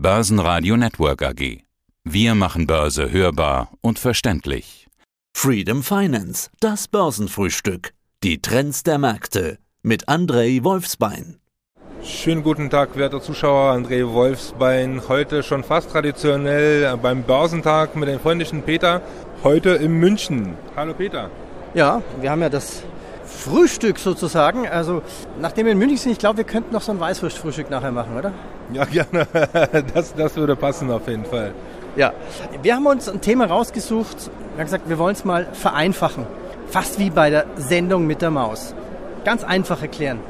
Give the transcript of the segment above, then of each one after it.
Börsenradio Network AG. Wir machen Börse hörbar und verständlich. Freedom Finance, das Börsenfrühstück. Die Trends der Märkte mit Andrei Wolfsbein. Schönen guten Tag, werte Zuschauer. André Wolfsbein, heute schon fast traditionell beim Börsentag mit dem freundlichen Peter. Heute in München. Hallo Peter. Ja, wir haben ja das Frühstück sozusagen. Also, nachdem wir in München sind, ich glaube, wir könnten noch so ein Weißwurstfrühstück nachher machen, oder? Ja, gerne. Das, das würde passen auf jeden Fall. Ja, wir haben uns ein Thema rausgesucht. Wir haben gesagt, wir wollen es mal vereinfachen. Fast wie bei der Sendung mit der Maus. Ganz einfach erklären.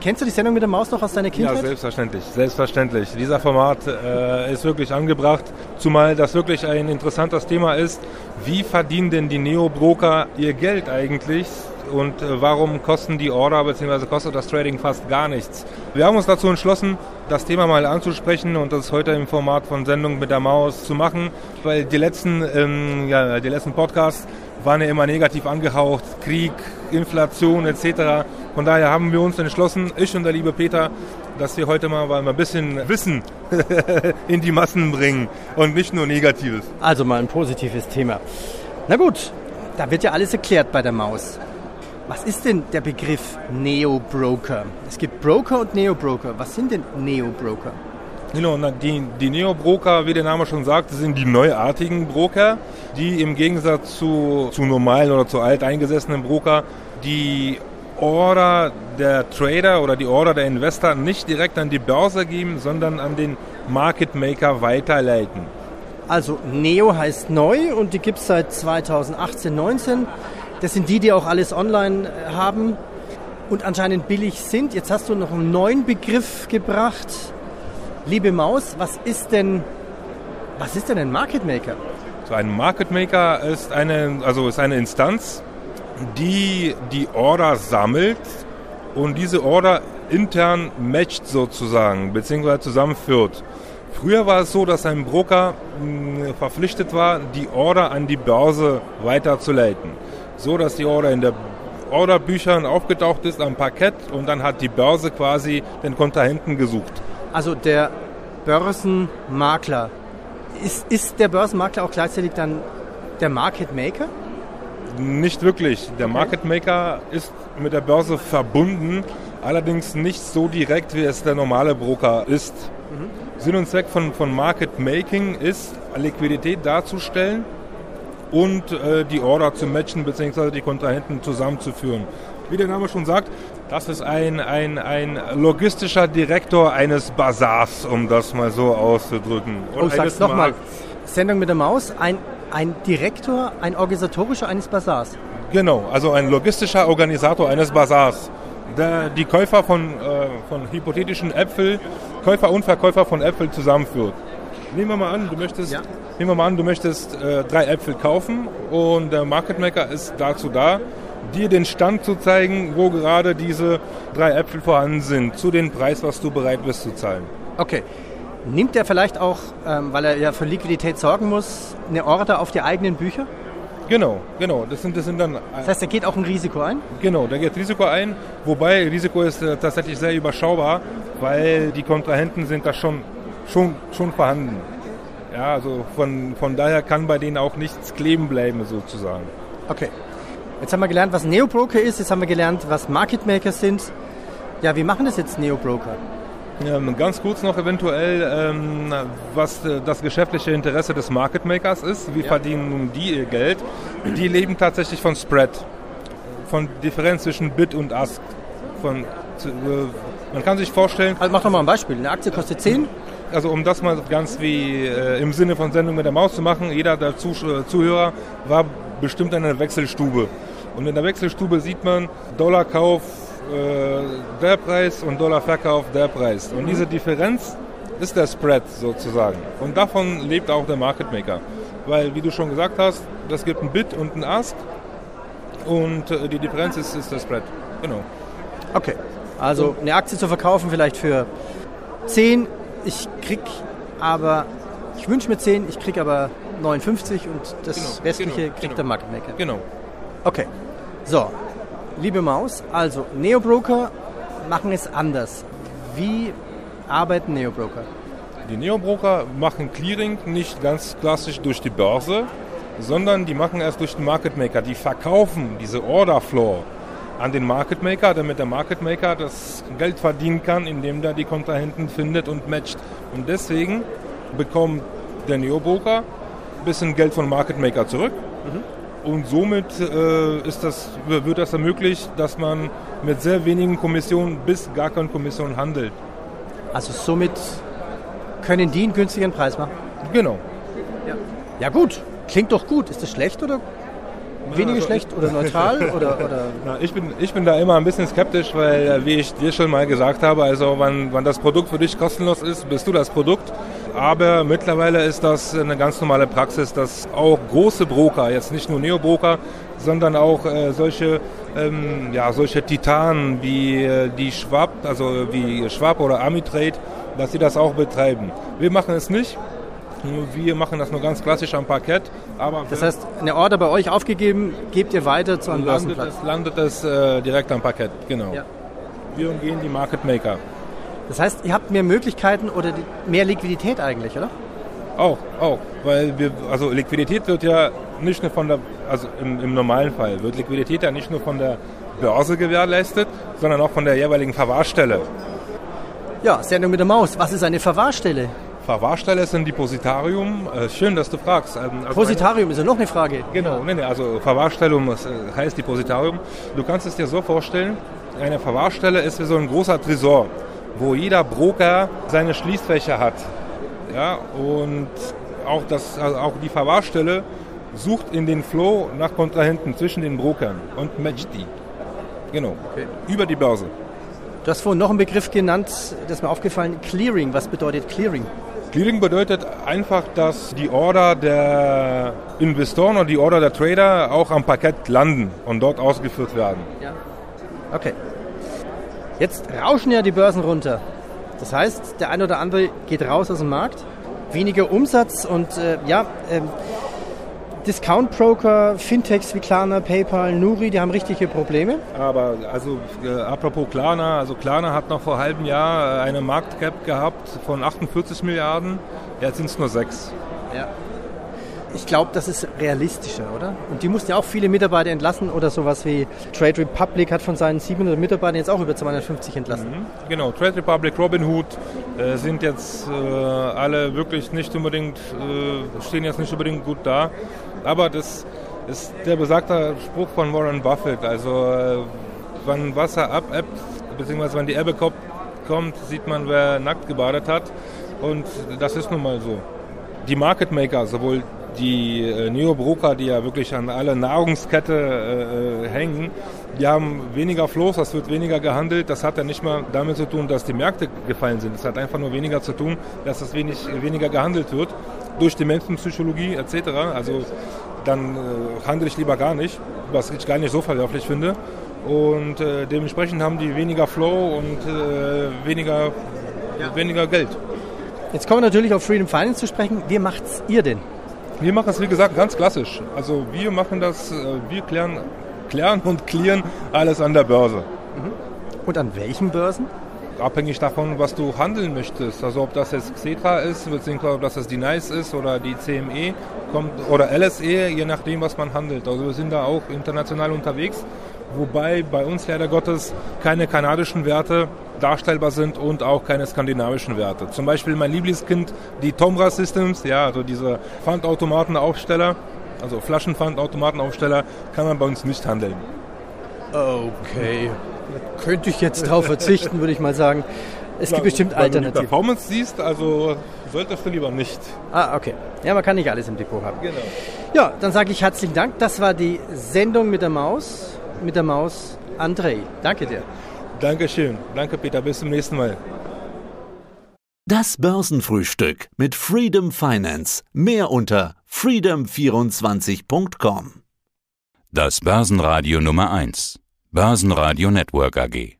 Kennst du die Sendung mit der Maus noch aus deiner Kindheit? Ja, selbstverständlich, selbstverständlich. Dieser Format äh, ist wirklich angebracht, zumal das wirklich ein interessantes Thema ist. Wie verdienen denn die Neo-Broker ihr Geld eigentlich? Und äh, warum kosten die Order bzw. kostet das Trading fast gar nichts. Wir haben uns dazu entschlossen, das Thema mal anzusprechen und das heute im Format von Sendung mit der Maus zu machen, weil die letzten, ähm, ja, die letzten Podcasts waren ja immer negativ angehaucht, Krieg, Inflation etc. Von daher haben wir uns entschlossen, ich und der liebe Peter, dass wir heute mal, mal ein bisschen Wissen in die Massen bringen und nicht nur Negatives. Also mal ein positives Thema. Na gut, da wird ja alles erklärt bei der Maus. Was ist denn der Begriff Neo-Broker? Es gibt Broker und Neo-Broker. Was sind denn Neo-Broker? Genau, die, die Neo-Broker, wie der Name schon sagt, sind die neuartigen Broker, die im Gegensatz zu, zu normalen oder zu alteingesessenen Broker die Order der Trader oder die Order der Investor nicht direkt an die Börse geben, sondern an den Market Maker weiterleiten. Also Neo heißt neu und die gibt es seit 2018, 19. Das sind die, die auch alles online äh, haben und anscheinend billig sind. Jetzt hast du noch einen neuen Begriff gebracht. Liebe Maus, was ist denn, was ist denn ein Market Maker? So ein Market Maker ist eine, also ist eine Instanz, die die Order sammelt und diese Order intern matcht sozusagen, beziehungsweise zusammenführt. Früher war es so, dass ein Broker mh, hm, verpflichtet war, die Order an die Börse weiterzuleiten so, dass die Order in der Orderbüchern aufgetaucht ist am Parkett und dann hat die Börse quasi den Kontrahenten gesucht. Also der Börsenmakler. Ist, ist der Börsenmakler auch gleichzeitig dann der Market Maker? Nicht wirklich. Der okay. Market Maker ist mit der Börse verbunden, allerdings nicht so direkt, wie es der normale Broker ist. Mhm. Sinn und Zweck von, von Market Making ist, Liquidität darzustellen und äh, die Order zu matchen bzw. die Kontrahenten zusammenzuführen. Wie der Name schon sagt, das ist ein, ein, ein logistischer Direktor eines Bazars, um das mal so auszudrücken. oh, sag's nochmal. Sendung mit der Maus, ein, ein Direktor, ein organisatorischer eines Bazars. Genau, also ein logistischer Organisator eines Bazars. Der die Käufer von, äh, von hypothetischen Äpfel, Käufer und Verkäufer von Äpfeln zusammenführt. Nehmen wir mal an, du möchtest, ja. Nehmen wir mal an, du möchtest äh, drei Äpfel kaufen und der Market Maker ist dazu da, dir den Stand zu zeigen, wo gerade diese drei Äpfel vorhanden sind, zu dem Preis, was du bereit bist zu zahlen. Okay. Nimmt er vielleicht auch, ähm, weil er ja für Liquidität sorgen muss, eine Order auf die eigenen Bücher? Genau, genau. Das sind, das sind dann. Das heißt, er geht auch ein Risiko ein? Genau, der geht Risiko ein, wobei Risiko ist äh, tatsächlich sehr überschaubar, weil die Kontrahenten sind da schon schon, schon vorhanden. Ja, also von, von daher kann bei denen auch nichts kleben bleiben sozusagen. Okay. Jetzt haben wir gelernt, was Neobroker ist, jetzt haben wir gelernt, was Market Makers sind. Ja, wie machen das jetzt Neobroker? Ja, ganz kurz noch eventuell, ähm, was äh, das geschäftliche Interesse des Market Makers ist. Wie ja. verdienen nun die ihr Geld? Die leben tatsächlich von Spread, von Differenz zwischen Bid und Ask. Von, äh, man kann sich vorstellen... Also mach doch mal ein Beispiel. Eine Aktie kostet 10, also um das mal ganz wie äh, im Sinne von Sendung mit der Maus zu machen, jeder der äh, Zuhörer war bestimmt in einer Wechselstube. Und in der Wechselstube sieht man Dollarkauf äh, der Preis und Dollarverkauf der Preis. Und diese Differenz ist der Spread sozusagen. Und davon lebt auch der Market Maker. Weil, wie du schon gesagt hast, das gibt ein Bid und ein Ask. Und äh, die Differenz ist, ist der Spread. Genau. Okay. Also eine Aktie zu verkaufen vielleicht für 10 ich krieg aber, ich wünsche mir 10, ich krieg aber 59 und das genau, restliche genau, kriegt genau. der Market Maker. Genau. Okay. So, liebe Maus, also Neobroker machen es anders. Wie arbeiten Neobroker? Die Neobroker machen Clearing nicht ganz klassisch durch die Börse, sondern die machen es durch den Market Maker. Die verkaufen diese Order Floor an den Market Maker, damit der Market Maker das Geld verdienen kann, indem er die Kontrahenten findet und matcht. Und deswegen bekommt der Neobroker ein bisschen Geld von Market Maker zurück. Mhm. Und somit äh, ist das, wird das ermöglicht, dass man mit sehr wenigen Kommissionen bis gar keine Kommission handelt. Also somit können die einen günstigeren Preis machen? Genau. Ja, ja gut, klingt doch gut. Ist das schlecht oder weniger also, schlecht oder neutral? oder, oder? Na, ich, bin, ich bin da immer ein bisschen skeptisch, weil, äh, wie ich dir schon mal gesagt habe, also wann, wann das Produkt für dich kostenlos ist, bist du das Produkt. Aber mittlerweile ist das eine ganz normale Praxis, dass auch große Broker, jetzt nicht nur Neobroker, sondern auch äh, solche, ähm, ja, solche Titanen wie äh, die Schwab, also wie Schwab oder Amitrade, dass sie das auch betreiben. Wir machen es nicht. Wir machen das nur ganz klassisch am Parkett. Aber das heißt, eine Order bei euch aufgegeben, gebt ihr weiter zu einem landet es, landet es äh, direkt am Parkett, genau. Ja. Wir umgehen die Market Maker. Das heißt, ihr habt mehr Möglichkeiten oder mehr Liquidität eigentlich, oder? Auch, auch, weil wir, also Liquidität wird ja nicht nur von der, also im, im normalen Fall wird Liquidität ja nicht nur von der Börse gewährleistet, sondern auch von der jeweiligen Verwahrstelle. Ja, Sendung mit der Maus. Was ist eine Verwahrstelle? Verwahrstelle ist ein Depositarium. Äh, schön, dass du fragst. Ähm, also Depositarium ist ja noch eine Frage. Genau, nee, nee, also Verwahrstellung äh, heißt Depositarium. Du kannst es dir so vorstellen, eine Verwahrstelle ist wie so ein großer Tresor wo jeder Broker seine Schließfächer hat. Ja, und auch, das, also auch die Verwahrstelle sucht in den Flow nach Kontrahenten zwischen den Brokern und matcht die. Genau. Okay. Über die Börse. Du hast vorhin noch einen Begriff genannt, das ist mir aufgefallen, Clearing. Was bedeutet Clearing? Clearing bedeutet einfach, dass die Order der Investoren oder die Order der Trader auch am Parkett landen und dort ausgeführt werden. Ja. Okay. Jetzt rauschen ja die Börsen runter. Das heißt, der eine oder andere geht raus aus dem Markt, weniger Umsatz und äh, ja, äh, Discount-Broker, Fintechs wie Klarna, PayPal, Nuri, die haben richtige Probleme. Aber also äh, apropos Klarna, also Klarna hat noch vor einem halben Jahr äh, eine Marktcap gehabt von 48 Milliarden, jetzt sind es nur sechs. Ja ich glaube, das ist realistischer, oder? Und die mussten ja auch viele Mitarbeiter entlassen oder sowas wie Trade Republic hat von seinen 700 Mitarbeitern jetzt auch über 250 entlassen. Mhm. Genau, Trade Republic, Robinhood äh, sind jetzt äh, alle wirklich nicht unbedingt, äh, stehen jetzt nicht unbedingt gut da. Aber das ist der besagte Spruch von Warren Buffett. Also, äh, wann Wasser abebbt, beziehungsweise wenn die Ebbe kommt, sieht man, wer nackt gebadet hat. Und das ist nun mal so. Die Market Maker, sowohl die äh, Neobroker, die ja wirklich an alle Nahrungskette äh, äh, hängen, die haben weniger Flows, das wird weniger gehandelt. Das hat ja nicht mal damit zu tun, dass die Märkte gefallen sind. Es hat einfach nur weniger zu tun, dass es wenig, weniger gehandelt wird durch die Menschenpsychologie etc. Also dann äh, handle ich lieber gar nicht, was ich gar nicht so verwerflich finde. Und äh, dementsprechend haben die weniger Flow und äh, weniger, ja. weniger Geld. Jetzt kommen wir natürlich auf Freedom Finance zu sprechen. Wie macht's ihr denn? Wir machen es, wie gesagt, ganz klassisch. Also wir machen das, äh, wir klären, klären und klären alles an der Börse. Mhm. Und an welchen Börsen? Abhängig davon, was du handeln möchtest. Also ob das jetzt Xetra ist, beziehungsweise ob das jetzt die NICE ist oder die CME kommt, oder LSE, je nachdem, was man handelt. Also wir sind da auch international unterwegs wobei bei uns leider Gottes keine kanadischen Werte darstellbar sind und auch keine skandinavischen Werte. Zum Beispiel mein Lieblingskind, die Tomra Systems, ja, also diese Pfandautomatenaufsteller, also Flaschenpfandautomatenaufsteller, kann man bei uns nicht handeln. Okay, könnte ich jetzt darauf verzichten, würde ich mal sagen. Es gibt bestimmt Alternativen. Wenn du die Performance siehst, also solltest du lieber nicht. Ah, okay. Ja, man kann nicht alles im Depot haben. Genau. Ja, dann sage ich herzlichen Dank. Das war die Sendung mit der Maus mit der Maus André. Danke dir. Dankeschön. Danke, Peter. Bis zum nächsten Mal. Das Börsenfrühstück mit Freedom Finance. Mehr unter freedom24.com. Das Börsenradio Nummer 1. Börsenradio Network AG.